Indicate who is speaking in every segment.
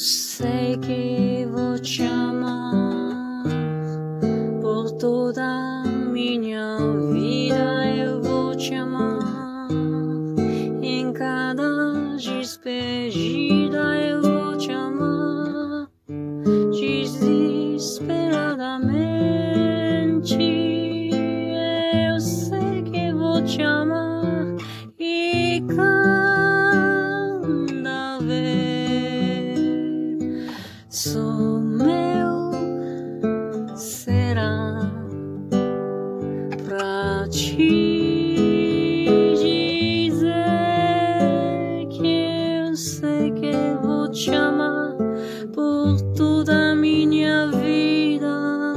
Speaker 1: sei que vou te amar por toda minha vida. Eu vou te amar em cada despedida. Eu vou te amar desesperadamente. Eu sei que vou te amar e cada minha vida.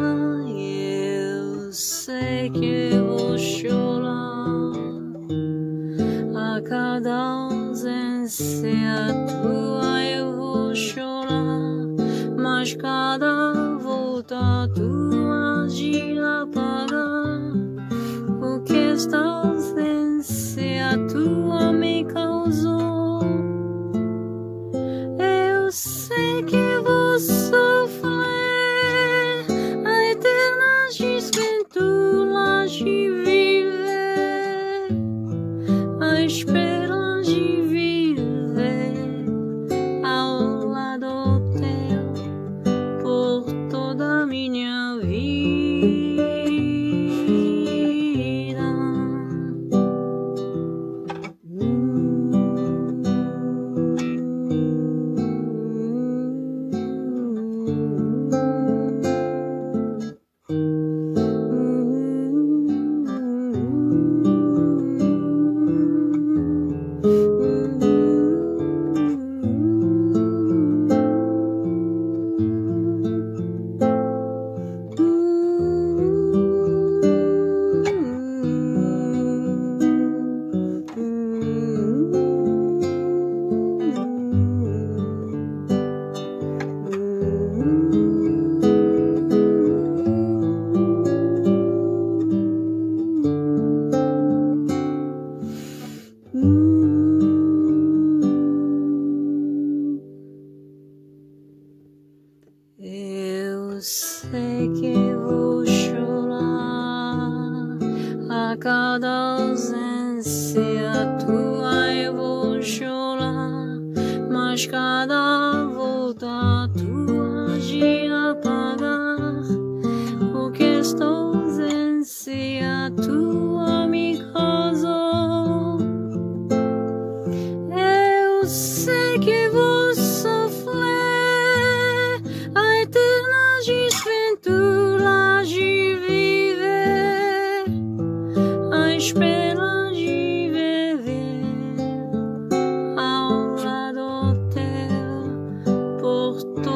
Speaker 1: Eu sei que vou chorar a cada ausência tua. Eu vou chorar, mas cada volta tua de o que esta ausência tua me causou. Eu sei que Eu sei que vou chorar a cada ausência tua. Eu vou chorar, mas cada espera de viver ao lado do hotel por todo